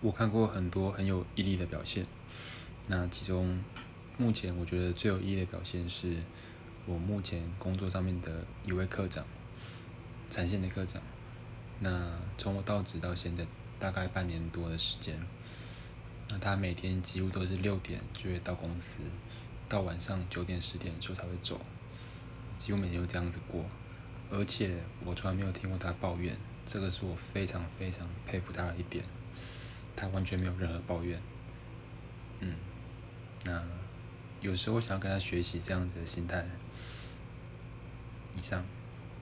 我看过很多很有毅力的表现。那其中，目前我觉得最有毅力的表现是，我目前工作上面的一位科长，产线的科长。那从我到职到现在，大概半年多的时间。那他每天几乎都是六点就会到公司，到晚上九点十点的时候才会走，几乎每天都这样子过。而且我从来没有听过他抱怨，这个是我非常非常佩服他的一点。他完全没有任何抱怨。嗯，那有时候想要跟他学习这样子的心态。以上。